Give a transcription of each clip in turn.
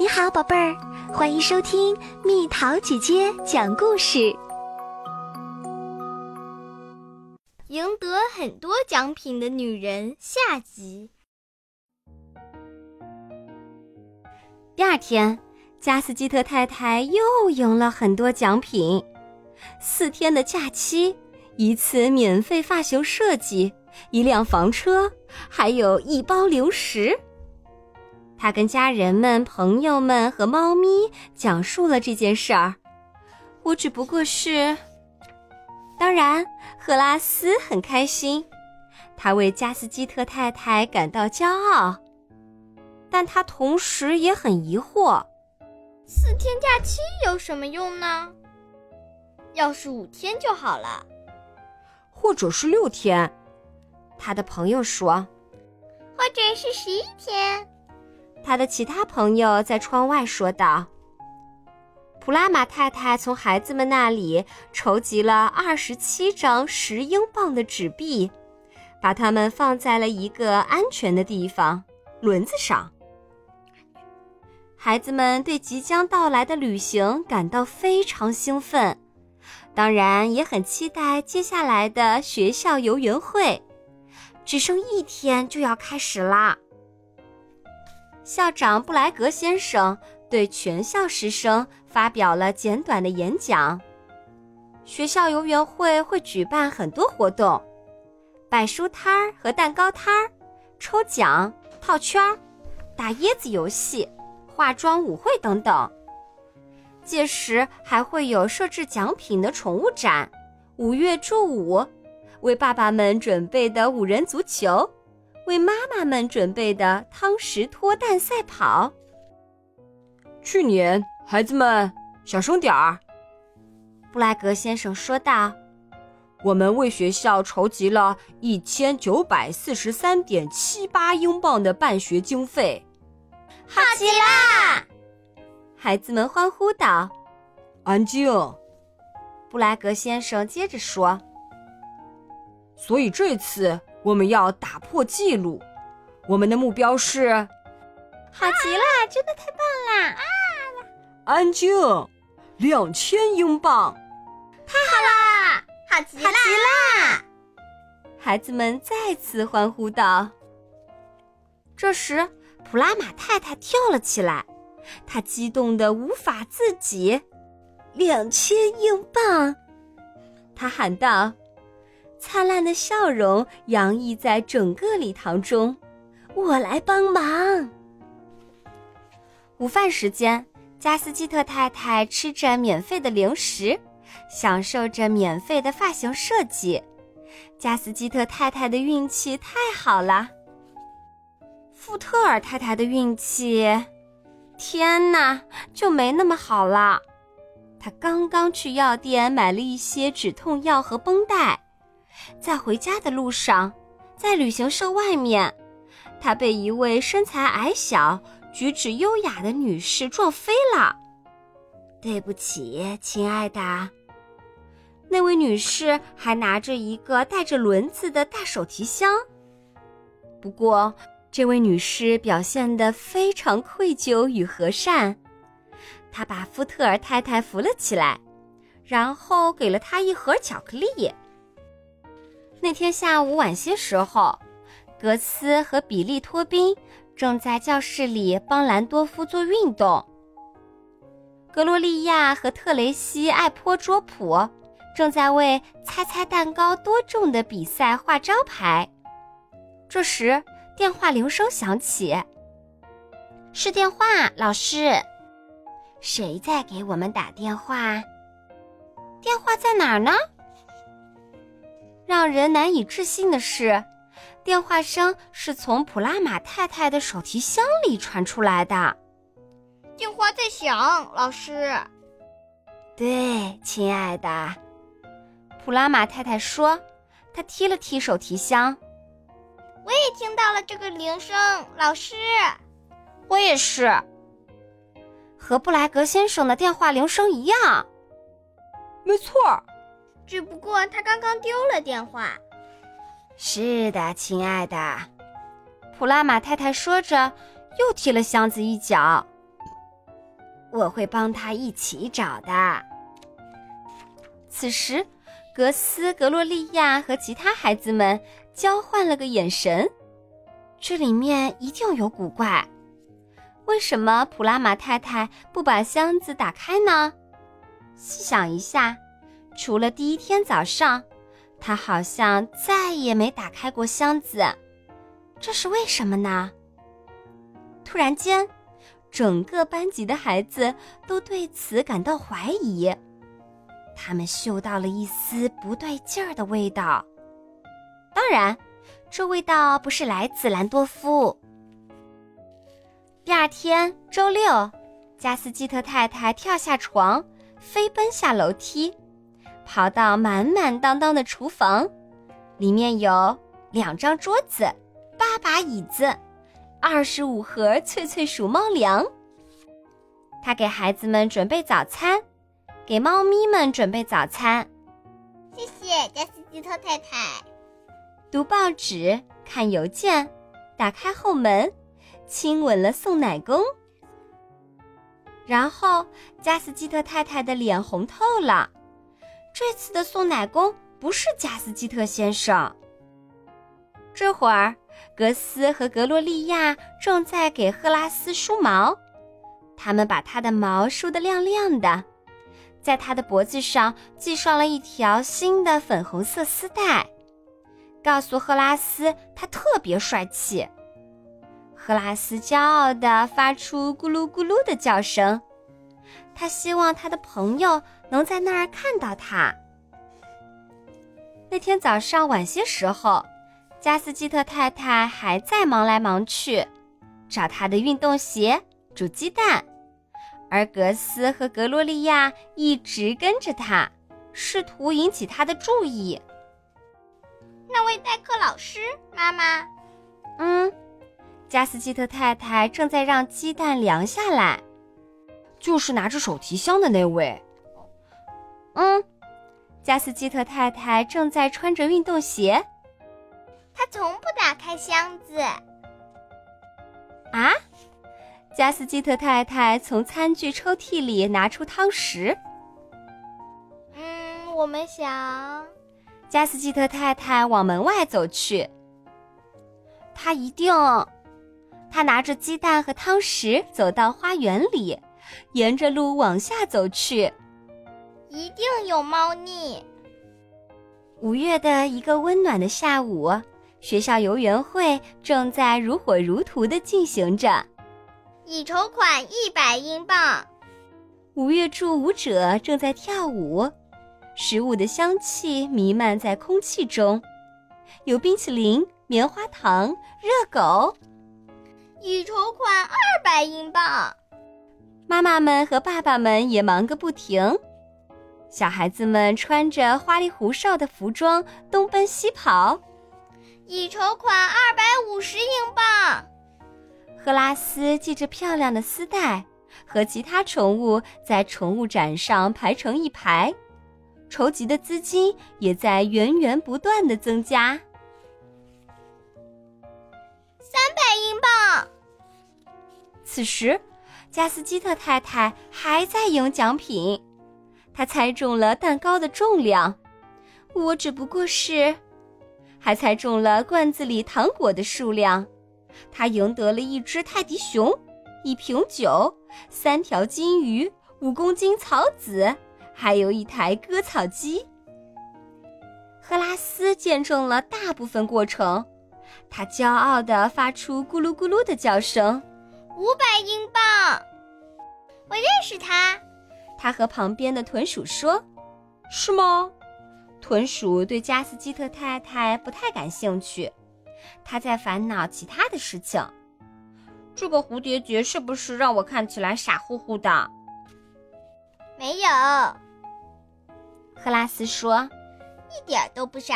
你好，宝贝儿，欢迎收听蜜桃姐姐讲故事。赢得很多奖品的女人下集。第二天，加斯基特太太又赢了很多奖品：四天的假期，一次免费发型设计，一辆房车，还有一包零食。他跟家人们、朋友们和猫咪讲述了这件事儿。我只不过是……当然，赫拉斯很开心，他为加斯基特太太感到骄傲，但他同时也很疑惑：四天假期有什么用呢？要是五天就好了，或者是六天。他的朋友说：“或者是十一天。”他的其他朋友在窗外说道：“普拉玛太太从孩子们那里筹集了二十七张十英镑的纸币，把它们放在了一个安全的地方——轮子上。孩子们对即将到来的旅行感到非常兴奋，当然也很期待接下来的学校游园会。只剩一天就要开始啦！”校长布莱格先生对全校师生发表了简短的演讲。学校游园会会举办很多活动，摆书摊儿和蛋糕摊儿，抽奖、套圈儿、打椰子游戏、化妆舞会等等。届时还会有设置奖品的宠物展、五月祝舞、为爸爸们准备的五人足球。为妈妈们准备的汤匙脱蛋赛跑。去年，孩子们小声点儿。布莱格先生说道：“我们为学校筹集了一千九百四十三点七八英镑的办学经费。”好极啦！孩子们欢呼道。安静！布莱格先生接着说：“所以这次。”我们要打破记录，我们的目标是。好极了，真的太棒啦啊！安静，两千英镑，太好啦！好极好极啦！孩子们再次欢呼道。这时，普拉玛太太跳了起来，她激动的无法自己。两千英镑，她喊道。灿烂的笑容洋溢在整个礼堂中，我来帮忙。午饭时间，加斯基特太太吃着免费的零食，享受着免费的发型设计。加斯基特太太的运气太好了。富特尔太太的运气，天哪，就没那么好了。她刚刚去药店买了一些止痛药和绷带。在回家的路上，在旅行社外面，他被一位身材矮小、举止优雅的女士撞飞了。对不起，亲爱的。那位女士还拿着一个带着轮子的大手提箱。不过，这位女士表现得非常愧疚与和善。她把福特尔太太扶了起来，然后给了她一盒巧克力。那天下午晚些时候，格斯和比利托宾正在教室里帮兰多夫做运动。格洛丽亚和特雷西艾坡卓普正在为猜猜蛋糕多重的比赛画招牌。这时，电话铃声响起。是电话，老师。谁在给我们打电话？电话在哪儿呢？让人难以置信的是，电话声是从普拉玛太太的手提箱里传出来的。电话在响，老师。对，亲爱的，普拉玛太太说。她踢了踢手提箱。我也听到了这个铃声，老师。我也是。和布莱格先生的电话铃声一样。没错。只不过他刚刚丢了电话。是的，亲爱的，普拉玛太太说着，又踢了箱子一脚。我会帮他一起找的。此时，格斯、格洛利亚和其他孩子们交换了个眼神，这里面一定有古怪。为什么普拉玛太太不把箱子打开呢？细想一下，除了第一天早上，他好像再也没打开过箱子，这是为什么呢？突然间。整个班级的孩子都对此感到怀疑，他们嗅到了一丝不对劲儿的味道。当然，这味道不是来自兰多夫。第二天，周六，加斯基特太太跳下床，飞奔下楼梯，跑到满满当当的厨房，里面有两张桌子，八把椅子。二十五盒脆脆鼠猫粮。他给孩子们准备早餐，给猫咪们准备早餐。谢谢加斯基特太太。读报纸，看邮件，打开后门，亲吻了送奶工。然后加斯基特太太的脸红透了。这次的送奶工不是加斯基特先生。这会儿。格斯和格洛利亚正在给赫拉斯梳毛，他们把他的毛梳得亮亮的，在他的脖子上系上了一条新的粉红色丝带，告诉赫拉斯他特别帅气。赫拉斯骄傲地发出咕噜咕噜的叫声，他希望他的朋友能在那儿看到他。那天早上晚些时候。加斯基特太太还在忙来忙去，找她的运动鞋、煮鸡蛋，而格斯和格洛利亚一直跟着他，试图引起他的注意。那位代课老师，妈妈，嗯，加斯基特太太正在让鸡蛋凉下来，就是拿着手提箱的那位。嗯，加斯基特太太正在穿着运动鞋。他从不打开箱子。啊！加斯基特太太从餐具抽屉里拿出汤匙。嗯，我们想。加斯基特太太往门外走去。他一定。他拿着鸡蛋和汤匙走到花园里，沿着路往下走去。一定有猫腻。五月的一个温暖的下午。学校游园会正在如火如荼地进行着，已筹款一百英镑。五月祝舞者正在跳舞，食物的香气弥漫在空气中，有冰淇淋、棉花糖、热狗。已筹款二百英镑。妈妈们和爸爸们也忙个不停，小孩子们穿着花里胡哨的服装东奔西跑。已筹款二百五十英镑。赫拉斯系着漂亮的丝带，和其他宠物在宠物展上排成一排，筹集的资金也在源源不断的增加。三百英镑。此时，加斯基特太太还在赢奖品，她猜中了蛋糕的重量，我只不过是。还猜中了罐子里糖果的数量，他赢得了一只泰迪熊、一瓶酒、三条金鱼、五公斤草籽，还有一台割草机。赫拉斯见证了大部分过程，他骄傲地发出咕噜咕噜的叫声。五百英镑，我认识他。他和旁边的豚鼠说：“是吗？”豚鼠对加斯基特太太不太感兴趣，他在烦恼其他的事情。这个蝴蝶结是不是让我看起来傻乎乎的？没有，赫拉斯说，一点都不傻。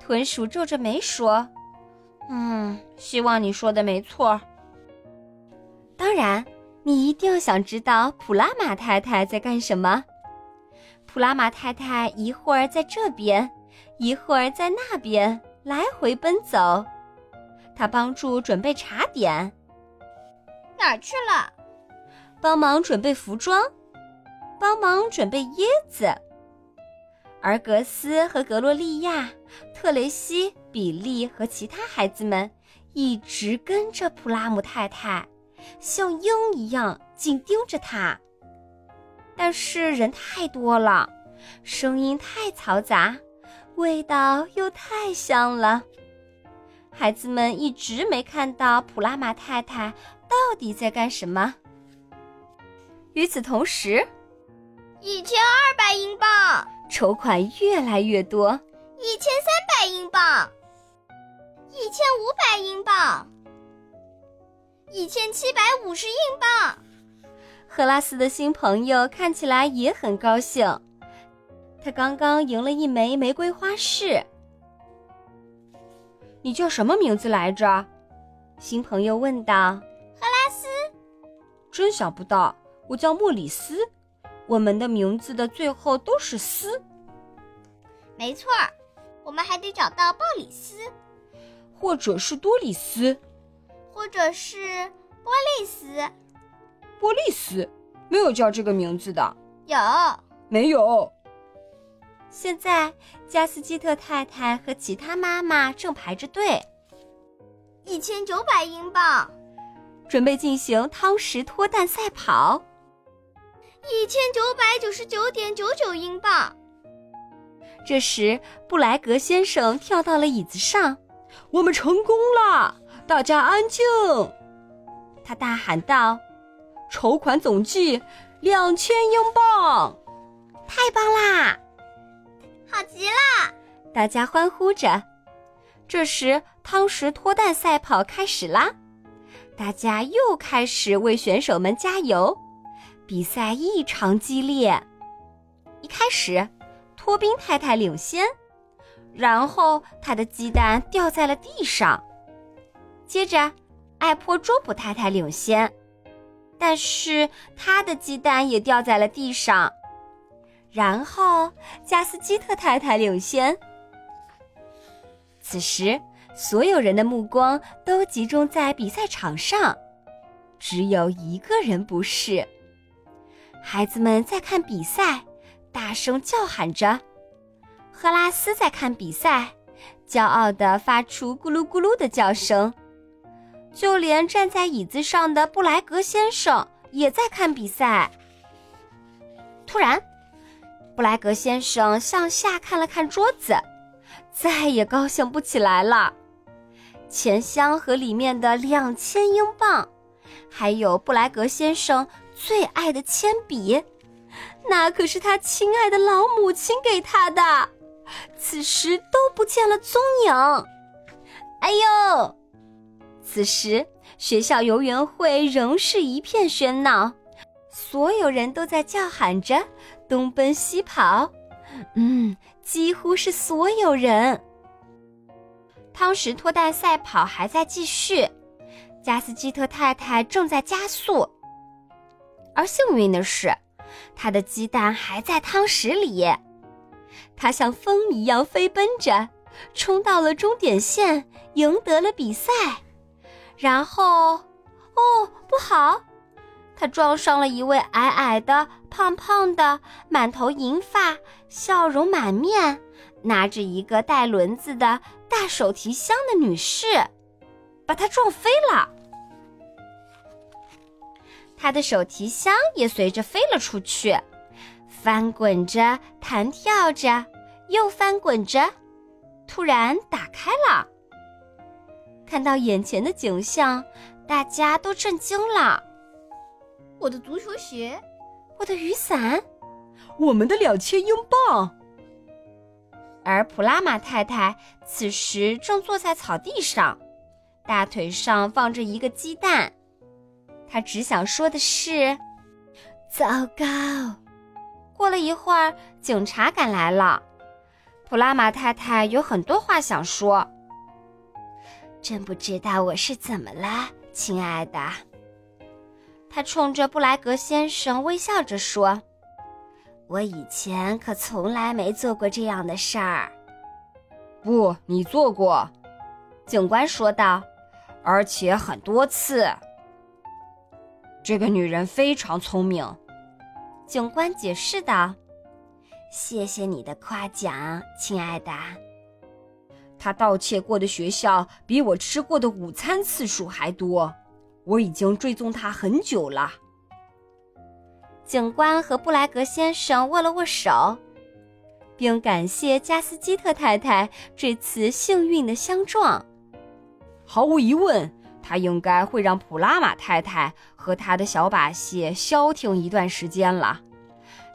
豚鼠皱着眉说：“嗯，希望你说的没错。当然，你一定想知道普拉玛太太在干什么。”普拉玛太太一会儿在这边，一会儿在那边来回奔走。她帮助准备茶点。哪儿去了？帮忙准备服装，帮忙准备椰子。而格斯和格洛丽亚、特雷西、比利和其他孩子们一直跟着普拉姆太太，像鹰一样紧盯着他。但是人太多了，声音太嘈杂，味道又太香了，孩子们一直没看到普拉玛太太到底在干什么。与此同时，一千二百英镑。筹款越来越多，一千三百英镑，一千五百英镑，一千七百五十英镑。赫拉斯的新朋友看起来也很高兴，他刚刚赢了一枚玫瑰花饰。你叫什么名字来着？新朋友问道。赫拉斯。真想不到，我叫莫里斯。我们的名字的最后都是“斯”，没错儿。我们还得找到鲍里斯，或者是多里斯，或者是波利斯。波利斯没有叫这个名字的，有没有？现在加斯基特太太和其他妈妈正排着队，一千九百英镑，准备进行汤匙脱蛋赛跑。一千九百九十九点九九英镑。这时，布莱格先生跳到了椅子上。我们成功了！大家安静！他大喊道：“筹款总计两千英镑，太棒啦！好极了！”大家欢呼着。这时，汤匙脱蛋赛跑开始啦！大家又开始为选手们加油。比赛异常激烈。一开始，托宾太太领先，然后她的鸡蛋掉在了地上。接着，爱泼周普太太领先，但是她的鸡蛋也掉在了地上。然后，加斯基特太太领先。此时，所有人的目光都集中在比赛场上，只有一个人不是。孩子们在看比赛，大声叫喊着；赫拉斯在看比赛，骄傲地发出咕噜咕噜的叫声。就连站在椅子上的布莱格先生也在看比赛。突然，布莱格先生向下看了看桌子，再也高兴不起来了。钱箱和里面的两千英镑，还有布莱格先生。最爱的铅笔，那可是他亲爱的老母亲给他的，此时都不见了踪影。哎呦！此时学校游园会仍是一片喧闹，所有人都在叫喊着，东奔西跑。嗯，几乎是所有人。汤匙脱蛋赛跑还在继续，加斯基特太太正在加速。而幸运的是，他的鸡蛋还在汤匙里。他像风一样飞奔着，冲到了终点线，赢得了比赛。然后，哦，不好！他撞上了一位矮矮的、胖胖的、满头银发、笑容满面、拿着一个带轮子的大手提箱的女士，把他撞飞了。他的手提箱也随着飞了出去，翻滚着，弹跳着，又翻滚着，突然打开了。看到眼前的景象，大家都震惊了。我的足球鞋，我的雨伞，我们的两千英镑。而普拉玛太太此时正坐在草地上，大腿上放着一个鸡蛋。她只想说的是：“糟糕！”过了一会儿，警察赶来了。普拉玛太太有很多话想说。真不知道我是怎么了，亲爱的。他冲着布莱格先生微笑着说：“我以前可从来没做过这样的事儿。”“不，你做过。”警官说道，“而且很多次。”这个女人非常聪明。警官解释道：“谢谢你的夸奖，亲爱的。她盗窃过的学校比我吃过的午餐次数还多，我已经追踪他很久了。”警官和布莱格先生握了握手，并感谢加斯基特太太这次幸运的相撞。毫无疑问，他应该会让普拉玛太太和他的小把戏消停一段时间了。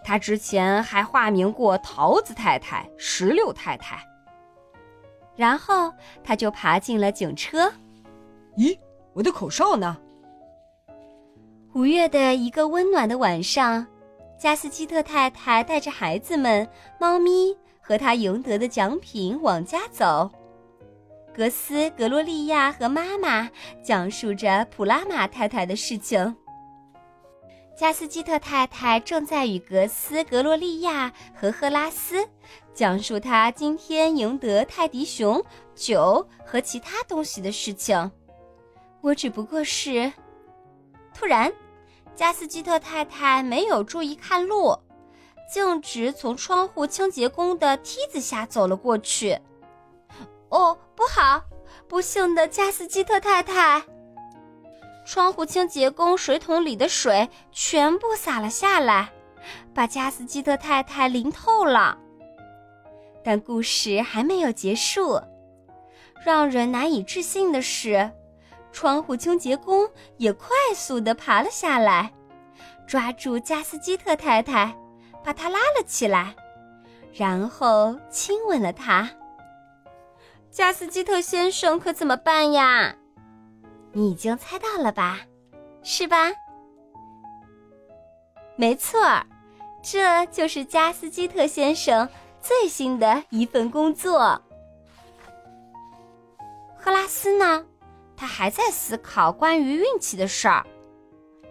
他之前还化名过桃子太太、石榴太太。然后他就爬进了警车。咦，我的口哨呢？五月的一个温暖的晚上，加斯基特太太带着孩子们、猫咪和他赢得的奖品往家走。格斯、格洛利亚和妈妈讲述着普拉玛太太的事情。加斯基特太太正在与格斯、格洛利亚和赫拉斯讲述他今天赢得泰迪熊、酒和其他东西的事情。我只不过是……突然。加斯基特太太没有注意看路，径直从窗户清洁工的梯子下走了过去。哦，不好！不幸的加斯基特太太，窗户清洁工水桶里的水全部洒了下来，把加斯基特太太淋透了。但故事还没有结束，让人难以置信的是。窗户清洁工也快速地爬了下来，抓住加斯基特太太，把她拉了起来，然后亲吻了她。加斯基特先生可怎么办呀？你已经猜到了吧？是吧？没错儿，这就是加斯基特先生最新的一份工作。赫拉斯呢？他还在思考关于运气的事儿。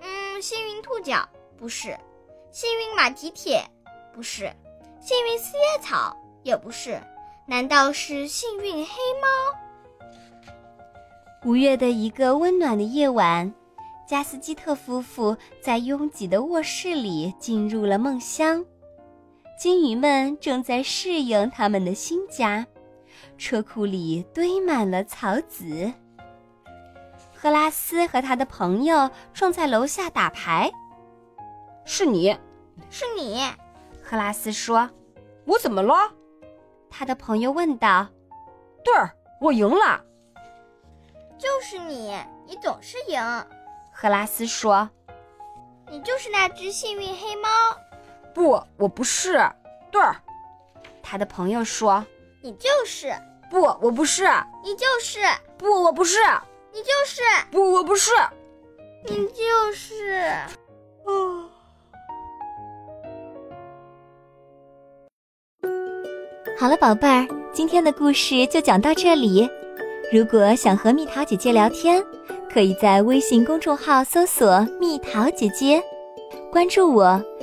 嗯，幸运兔角不是，幸运马蹄铁不是，幸运四叶草也不是，难道是幸运黑猫？五月的一个温暖的夜晚，加斯基特夫妇在拥挤的卧室里进入了梦乡。金鱼们正在适应他们的新家，车库里堆满了草籽。赫拉斯和他的朋友正在楼下打牌。是你，是你，赫拉斯说：“我怎么了？”他的朋友问道。“对儿，我赢了。”“就是你，你总是赢。”赫拉斯说。“你就是那只幸运黑猫。”“不，我不是。”“对儿。”他的朋友说。“你就是。”“不，我不是。”“你就是。”“不，我不是。”你就是不，我不是。你就是。哦。好了，宝贝儿，今天的故事就讲到这里。如果想和蜜桃姐姐聊天，可以在微信公众号搜索“蜜桃姐姐”，关注我，